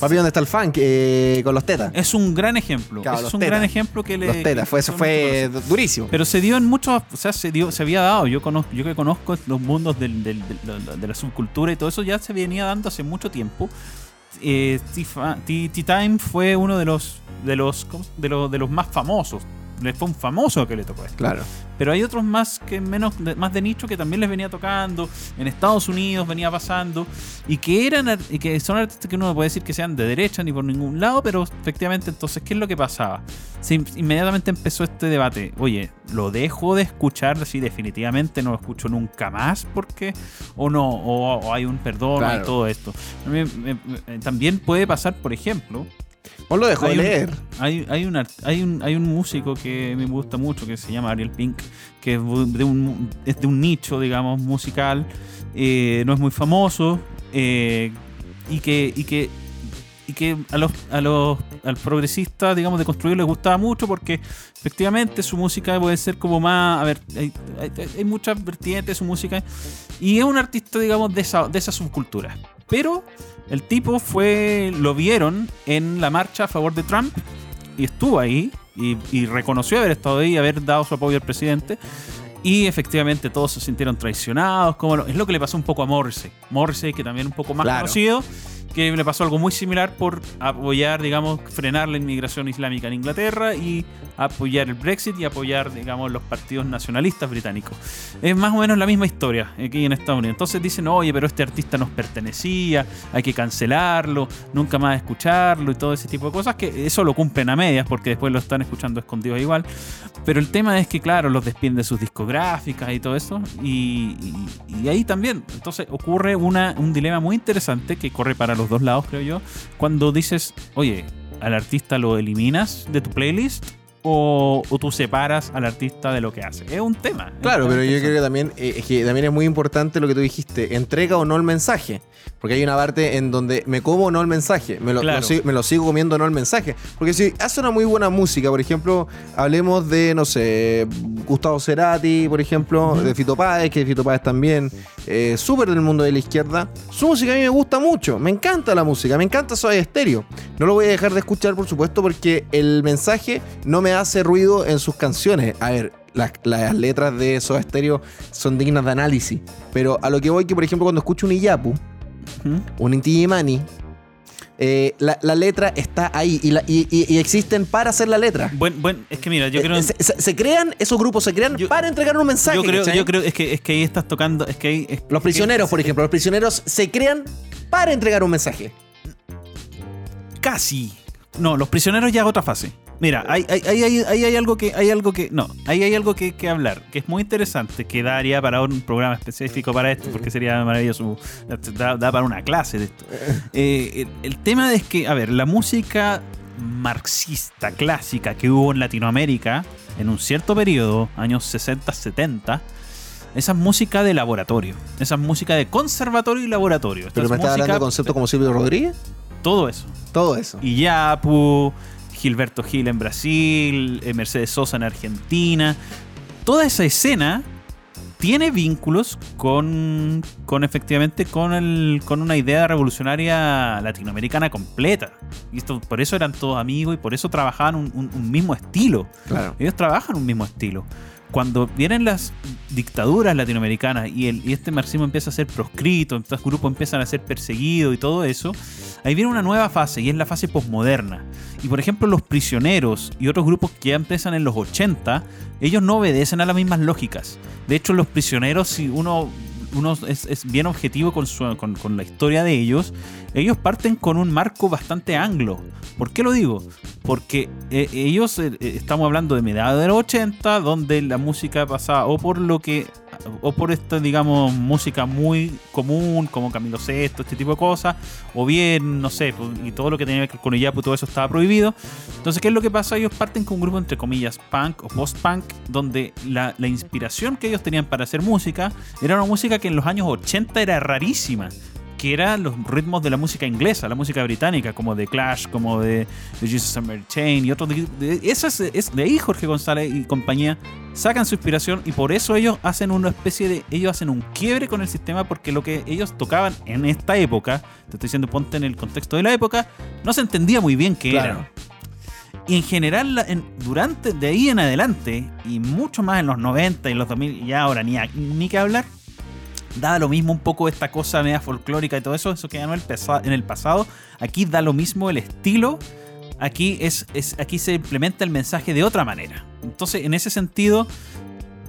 Papi, ¿dónde está el funk? Eh, con los tetas. Es un gran ejemplo. Claro, es un gran ejemplo que le. los tetas, fue, eso fue durísimo. Pero se dio en muchos, o sea, se dio, se había dado. Yo conozco, yo que conozco los mundos del- del- del- de la subcultura y todo eso ya se venía dando hace mucho tiempo. Eh, T-Time fue uno de los de los ¿cómo se- de los de los más famosos. Le fue un famoso que le tocó esto. Claro. Pero hay otros más que menos de- más de nicho que también les venía tocando. En Estados Unidos venía pasando. Y que eran y que son artistas que uno no puede decir que sean de derecha ni por ningún lado. Pero efectivamente, entonces, ¿qué es lo que pasaba? Se in- inmediatamente empezó este debate. Oye, ¿lo dejo de escuchar? Si definitivamente no lo escucho nunca más. porque O no, o, o hay un perdón Claro. y todo esto. También puede pasar, por ejemplo, Vos lo dejó de Hay un- leer. hay, hay, un, art- hay, un, hay un músico que me gusta mucho que se llama Ariel Pink, que es de un, es de un nicho, digamos, musical, eh, no es muy famoso, eh, y, que, y que y que a los, a los al progresistas, digamos, de construir les gustaba mucho porque efectivamente su música puede ser como más, a ver, hay, hay- hay muchas vertientes de su música y es un artista, digamos, de esa, de esa subcultura. Pero el tipo fue, lo vieron en la marcha a favor de Trump y estuvo ahí y, y reconoció haber estado ahí y haber dado su apoyo al presidente. Y efectivamente todos se sintieron traicionados. Como lo- es lo que le pasó un poco a Morrissey. Morrissey, que también un poco más Claro. conocido, que le pasó algo muy similar por apoyar, digamos, frenar la inmigración islámica en Inglaterra y apoyar el Brexit y apoyar, digamos, los partidos nacionalistas británicos. Es más o menos la misma historia aquí en Estados Unidos. Entonces dicen, oye, pero este artista nos pertenecía, hay que cancelarlo, nunca más escucharlo y todo ese tipo de cosas, que eso lo cumplen a medias porque después lo están escuchando escondidos igual. Pero el tema es que, claro, los despiden de sus discográficas y todo eso. Y, y- y ahí también, entonces ocurre una, un dilema muy interesante que corre para los dos lados, creo yo. Cuando dices, oye, al artista lo eliminas de tu playlist o, o tú separas al artista de lo que hace. Es un tema. Claro, pero yo creo que también, eh, es que también es muy importante lo que tú dijiste, entrega o no el mensaje. Porque hay una parte en donde me como o no el mensaje, me lo, Claro. lo sigo- me lo sigo comiendo o no el mensaje. Porque si hace una muy buena música, por ejemplo, hablemos de, no sé, Gustavo Cerati, por ejemplo, de Fito Páez, que Fito Páez también, eh, súper del mundo de la izquierda. Su música a mí me gusta mucho, me encanta la música, me encanta Soy Estéreo. No lo voy a dejar de escuchar, por supuesto, porque el mensaje no me hace ruido en sus canciones. A ver, las, las letras de Soda Stereo son dignas de análisis. Pero a lo que voy, que por ejemplo, cuando escucho un Iyapu, Un Inti Illimani, eh, la, la letra está ahí y, la- y- y- y existen para hacer la letra. Buen, buen, es que mira, yo Eh, creo. se, se- se crean, esos grupos se crean Yo- para entregar un mensaje. Yo creo, ¿cachai? yo creo es que es que ahí estás tocando, es que ahí es- Los prisioneros, por ejemplo, los prisioneros se crean para entregar un mensaje. Casi. No, los prisioneros ya es otra fase. Mira, ahí hay, hay, hay, hay- hay algo que. Hay algo que. No, ahí hay algo que, que hablar, que es muy interesante, que daría para un programa específico para esto, porque sería maravilloso. Da, da para una clase de esto. Eh, el, el tema es que, a ver, la música marxista clásica que hubo en Latinoamérica en un cierto periodo, años 60, 70, esa es música de laboratorio. Esa es música de conservatorio y laboratorio. Esta Pero es me estás hablando de conceptos como Silvio Rodríguez. Todo eso. Todo eso. Iyapu, Gilberto Gil en Brasil, eh, Mercedes Sosa en Argentina. Toda esa escena tiene vínculos con, con efectivamente con, el, con una idea revolucionaria latinoamericana completa. Y esto, por eso eran todos amigos y por eso trabajaban un, un- un mismo estilo. Claro. Ellos trabajan un mismo estilo. Cuando vienen las dictaduras latinoamericanas y, el, y este marxismo empieza a ser proscrito, estos grupos empiezan a ser perseguidos y todo eso, ahí viene una nueva fase y es la fase posmoderna. Y por ejemplo, los prisioneros y otros grupos que ya empiezan en los 80, ellos no obedecen a las mismas lógicas. De hecho, los prisioneros, si uno, es, bien objetivo con la historia de ellos, ellos parten con un marco bastante anglo. ¿Por qué lo digo? Porque eh, ellos, eh, eh, estamos hablando de mediados de los 80, donde la música pasaba o por lo que, o por esta, digamos, música muy común, como Camilo VI, este tipo de cosas, o bien, no sé, pues, y todo lo que tenía que ver con Iyapu, todo eso estaba prohibido. Entonces, ¿qué es lo que pasa? Ellos parten con un grupo, entre comillas, punk o post-punk, donde la, la inspiración que ellos tenían para hacer música era una música que en los años 80 era rarísima que eran los ritmos de la música inglesa, la música británica, como de Clash, como de, de Jesus and Mary Chain y otros. De, de- esas- es, de ahí Jorge González y compañía sacan su inspiración y por eso ellos hacen una especie de. Ellos hacen un quiebre con el sistema porque lo que ellos tocaban en esta época, te estoy diciendo, ponte en el contexto de la época, no se entendía muy bien qué Claro. era. Y en general, en- durante, de ahí en adelante, y mucho más en los 90 y los 2000, y ahora ni, a- ni que hablar, da lo mismo un poco esta cosa media folclórica y todo eso, eso quedó en el, en el pasado. Aquí da lo mismo el estilo, aquí, es, es, aquí se implementa el mensaje de otra manera. Entonces, en ese sentido,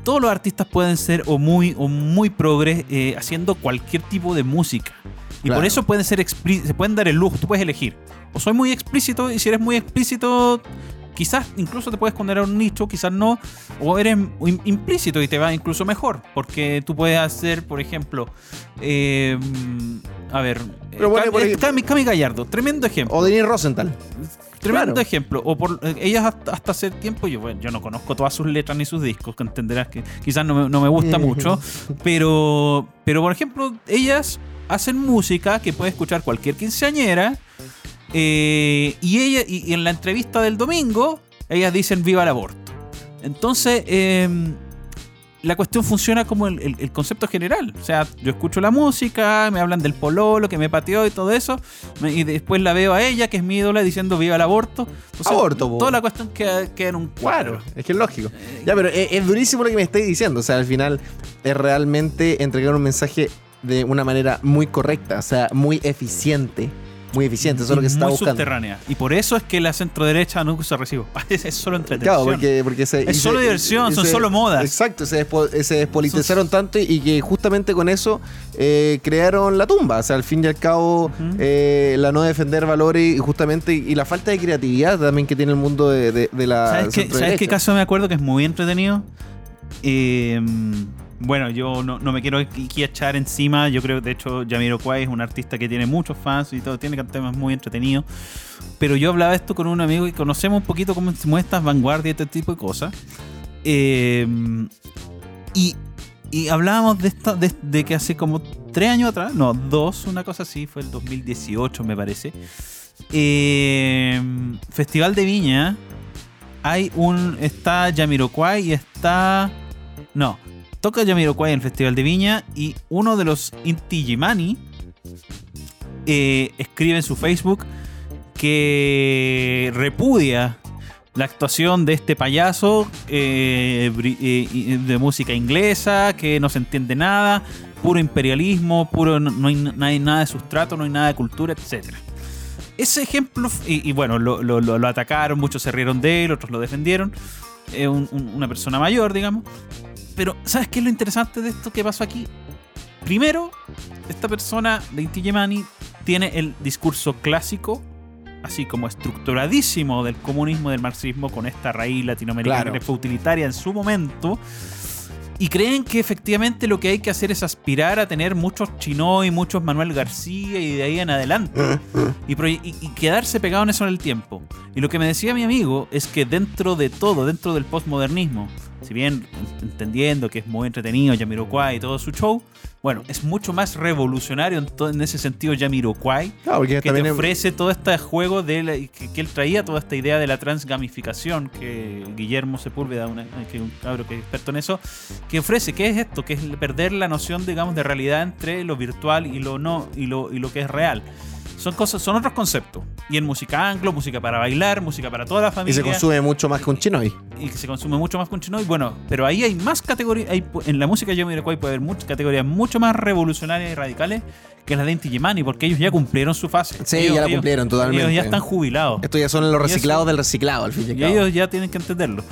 todos los artistas pueden ser o muy, o muy progres eh, haciendo cualquier tipo de música. Y Claro. por eso pueden ser se pueden dar el lujo, tú puedes elegir. O soy muy explícito, y si eres muy explícito, quizás incluso te puedes esconder a un nicho, quizás no. O eres im- implícito y te va incluso mejor. Porque tú puedes hacer, por ejemplo, eh, a ver, Pero bueno, Cami- Gallardo, tremendo ejemplo. O Denis Rosenthal. Tremendo Claro. ejemplo. O por eh, ellas hasta, hasta hace tiempo, yo, bueno, yo no conozco todas sus letras ni sus discos, que entenderás que quizás no me, no me gusta mucho. Pero, pero por ejemplo, ellas hacen música que puede escuchar cualquier quinceañera Eh, y ella, y, y en la entrevista del domingo, ellas dicen viva el aborto. Entonces, eh, la cuestión funciona como el, el- el concepto general. O sea, yo escucho la música, me hablan del pololo que me pateó y todo eso, me- y después la veo a ella, que es mi ídola, diciendo viva el aborto. Entonces, Aborto. Toda la cuestión queda, queda en un cuadro. Es que es lógico. Ya, pero es, es durísimo lo que me estáis diciendo. O sea, al final es realmente entregar un mensaje de una manera muy correcta, o sea, muy eficiente. Muy eficiente, eso es lo que se está muy buscando. subterránea. Y por eso es que la centro derecha no usa recibo. Es, solo entretención. Claro, porque, porque se, Es solo se- diversión, son se- solo modas. Exacto, se, despo- se despolitizaron tanto y que justamente con eso eh, crearon la tumba. O sea, al fin y al cabo, eh, la no defender valores y justamente y la falta de creatividad también que tiene el mundo de, de- de la ¿Sabes qué, ¿Sabes qué centroderecha. caso me acuerdo que es muy entretenido? Eh, bueno, yo no, no me quiero aquí echar encima. Yo creo, de hecho, Jamiroquai es un artista que tiene muchos fans y todo, tiene temas muy entretenidos. Pero yo hablaba esto con un amigo y conocemos un poquito cómo estas vanguardias y este tipo de cosas. Eh, y, y hablábamos de, esto, de, de que hace como tres años atrás, no, dos, una cosa así, fue el 2018 me parece. Eh, Festival de Viña, hay un. Está Jamiroquai y está. No, toca Jamiroquai en el Festival de Viña y uno de los Inti Jimani eh, escribe en su Facebook que repudia la actuación de este payaso eh, eh, de música inglesa, que no se entiende nada, puro imperialismo, puro no, hay, nada de sustrato, no hay nada de cultura, etcétera. Ese ejemplo, y, bueno, lo, atacaron, muchos se rieron de él, otros lo defendieron. Un- un- una persona mayor, digamos. Pero, ¿sabes qué es lo interesante de esto que pasó aquí? Primero, esta persona de Inti Illimani tiene el discurso clásico, así como estructuradísimo del comunismo del marxismo, con esta raíz latinoamericana Claro. que fue utilitaria en su momento. Y creen que efectivamente lo que hay que hacer es aspirar a tener muchos Chinoy, muchos Manuel García y de ahí en adelante. Y, proye- y- y quedarse pegado en eso en el tiempo. Y lo que me decía mi amigo es que dentro de todo, dentro del postmodernismo, si bien entendiendo que es muy entretenido Jamiroquai y todo su show, bueno, es mucho más revolucionario en, todo- en ese sentido Jamiroquai, Claro, que te es- ofrece todo este juego de la- que, que él traía toda esta idea de la transgamificación que Guillermo Sepúlveda, una- que es un cabro que es experto en eso, que ofrece, ¿qué es esto? Que es perder la noción, digamos, de realidad entre lo virtual y lo no y lo, y lo que es real. Son cosas, son otros conceptos. Y en música anglo, música para bailar, música para toda la y familia se consume mucho más que un chino hoy. y que se consume mucho más con Chinoy. Bueno, pero ahí hay más categorías. hay- En la música Jamiroquai puede haber muchas categorías mucho más revolucionarias y radicales que las de Inti Illimani, porque ellos ya cumplieron su fase. Sí, Ellos- ya la ellos- cumplieron totalmente. Ellos ya están jubilados. Esto ya son los Y reciclados del reciclado, al fin y al Y cabo. ellos ya tienen que entenderlo.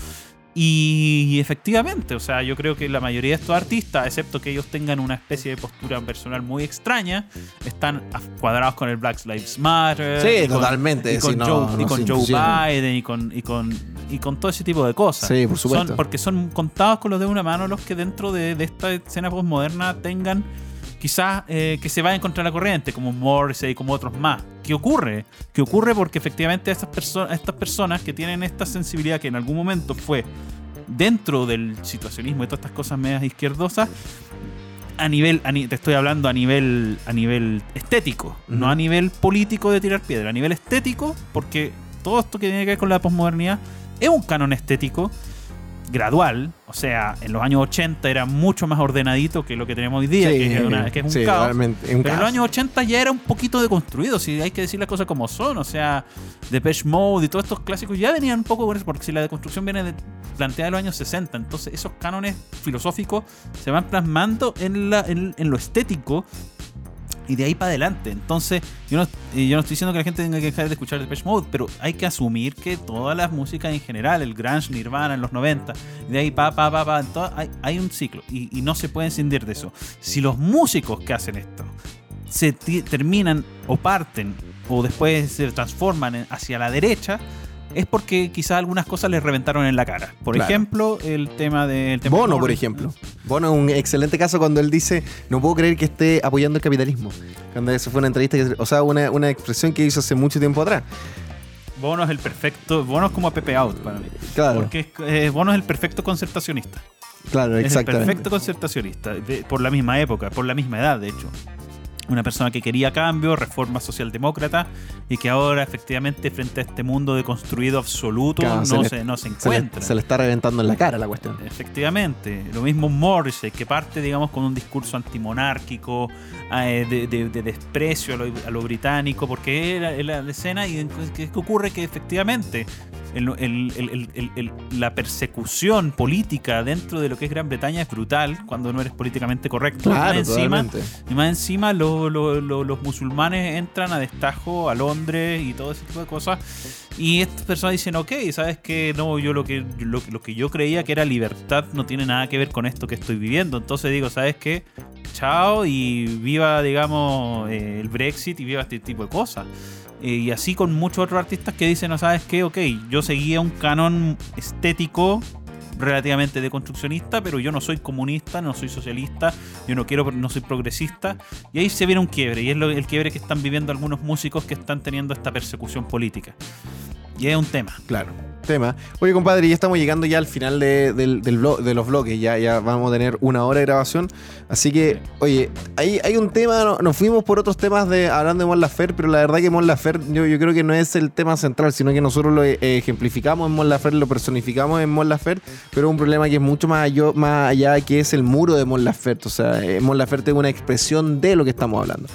Y, efectivamente, o sea, yo creo que la mayoría de estos artistas, excepto que ellos tengan una especie de postura personal muy extraña, están cuadrados con el Black Lives Matter. Sí, y con- totalmente, Y con, si no, Joe, y con Joe. Biden y con, y, con, y con todo ese tipo de cosas. Sí, por supuesto. Son- porque son contados con los de una mano los que dentro de, de esta escena postmoderna tengan quizás eh, que se vayan contra la corriente, como Morrissey y como otros más. ¿Qué ocurre? ¿Qué ocurre? Porque efectivamente estas, personas que tienen esta sensibilidad que en algún momento fue dentro del situacionismo y todas estas cosas medias izquierdosas, a nivel, a ni- te estoy hablando a nivel, a nivel estético, no a nivel político de tirar piedra, a nivel estético, porque todo esto que tiene que ver con la posmodernidad es un canon estético gradual, o sea, en los años 80 era mucho más ordenadito que lo que tenemos hoy día, Sí, que, es una- que es un sí, caos. un Pero en los años 80 ya era un poquito deconstruido, si hay que decir las cosas como son. O sea, Depeche Mode y todos estos clásicos ya venían un poco por eso, porque si la deconstrucción viene de, planteada en los años 60, entonces esos cánones filosóficos se van plasmando en, la, en, en lo estético y de ahí para adelante. Entonces, yo no, y yo no estoy diciendo que la gente tenga que dejar de escuchar Depeche Mode, pero hay que asumir que todas las músicas en general, el grunge, Nirvana en los 90, y de ahí pa, pa, pa, pa, todo- hay, hay un ciclo y, no se puede escindir de eso. Si los músicos que hacen esto se terminan o parten o después se transforman hacia la derecha, es porque quizás algunas cosas les reventaron en la cara. Por Claro. ejemplo, el tema de... el tema Bono, de por ejemplo. Bono es un excelente caso cuando él dice, no puedo creer que esté apoyando el capitalismo. Cuando eso fue una entrevista, que, o sea, una, una expresión que hizo hace mucho tiempo atrás. Bono es el perfecto... Bono es como a Pepe Out para mí. Claro, Porque eh, Bono es el perfecto concertacionista. claro, Es el exactamente. perfecto concertacionista. de- por la misma época, por la misma edad, de hecho. Una persona que quería cambio, reforma socialdemócrata, y que ahora efectivamente frente a este mundo deconstruido absoluto Claro, no, se le- se, no se Se le, encuentra. se le está reventando en la cara la cuestión. Efectivamente, lo mismo Morrissey, que parte, digamos, con un discurso antimonárquico, eh, de, de- de desprecio a lo, a lo británico, porque era era la escena y en- ¿qué qué ocurre que efectivamente el- el- el- la persecución política dentro de lo que es Gran Bretaña es brutal cuando no eres políticamente correcto. Claro, Más encima, y más encima lo- lo- lo- los musulmanes entran a destajo a Londres y todo ese tipo de cosas. Y estas personas dicen, ok, ¿sabes qué? No, yo lo que, lo, lo que yo creía que era libertad no tiene nada que ver con esto que estoy viviendo. Entonces digo, ¿sabes qué? Chao y viva, digamos, eh, el Brexit y viva este tipo de cosas. Eh, y así con muchos otros artistas que dicen, no sabes qué, ok, yo seguía un canon estético relativamente deconstruccionista, pero yo no soy comunista, no soy socialista, yo no quiero, no soy progresista. Y ahí se viene un quiebre, y es el quiebre que están viviendo algunos músicos que están teniendo esta persecución política. Y es un tema. Claro. Tema. Oye, compadre, ya estamos llegando ya al final de, del, de los bloques. Ya, ya vamos a tener una hora de grabación. Así que, oye, hay, hay un tema. no- Nos fuimos por otros temas de hablando de Mon Laferte, pero la verdad que Mon Laferte yo, yo creo que no es el tema central, sino que nosotros lo eh, ejemplificamos en Mon Laferte, lo personificamos en Mon Laferte, pero es un problema que es mucho más, allá- más allá, que es el muro de Mon Laferte. O sea, eh, Mon Laferte es una expresión de lo que estamos hablando.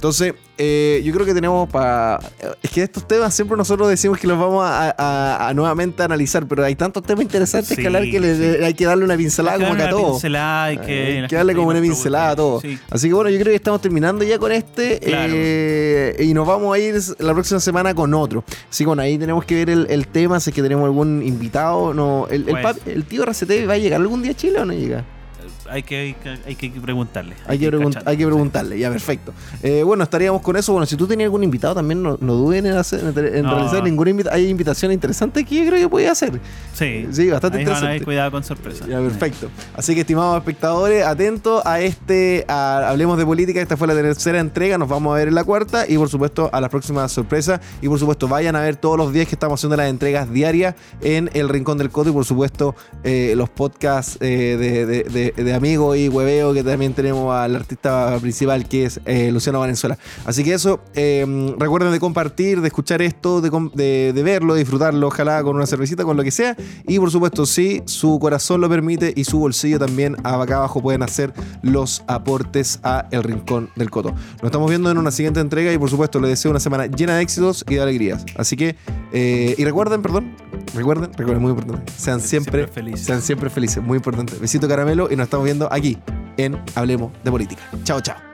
Entonces, eh, yo creo que tenemos para... Es que estos temas siempre nosotros decimos que los vamos a, a- a nuevamente analizar, pero hay tantos temas interesantes Sí, que hablar que le- hay que darle una pincelada Hay como que a todo. pincelada, hay que, Hay la que darle como una pincelada a todo. Sí. Así que bueno, yo creo que estamos terminando ya con este Claro. eh, y nos vamos a ir la próxima semana con otro. Así que bueno, ahí tenemos que ver el, el tema, si es que tenemos algún invitado. No, el, el, Pues. el tío RCT va a llegar algún día a Chile o no llega? Hay que, hay que, hay que preguntarle. Hay que, pregun- cachando, hay que sí. preguntarle, ya perfecto. Eh, bueno, estaríamos con eso. Bueno, si tú tenías algún invitado, también no, no duden en, hacer, en, No. realizar ninguna invitación. Hay invitaciones interesantes que yo creo que podía hacer. Sí, Sí, bastante Ahí van a interesante. cuidado con sorpresa. Ya, perfecto. Así que, estimados espectadores, atentos a este, a Hablemos de Política. Esta fue la tercera entrega. Nos vamos a ver en la cuarta. Y por supuesto, a las próximas sorpresas. Y por supuesto, vayan a ver todos los días que estamos haciendo las entregas diarias en El Rincón del Coto. Y por supuesto, eh, los podcasts eh, de, de- de- de amigos y hueveo que también tenemos al artista principal que es eh, Luciano Valenzuela. Así que eso, eh, recuerden de compartir, de escuchar esto, de, de- de verlo, de disfrutarlo, ojalá con una cervecita, con lo que sea. Y por supuesto, si su corazón lo permite y su bolsillo también, acá abajo pueden hacer los aportes a El Rincón del Coto. Nos estamos viendo en una siguiente entrega y por supuesto les deseo una semana llena de éxitos y de alegrías. Así que, eh, y recuerden, perdón, recuerden, recuerden, muy importante, sean siempre, Siempre felices. sean siempre felices, muy importante. Besito caramelo y nos estamos aquí en Hablemos de Política. Chao, chao.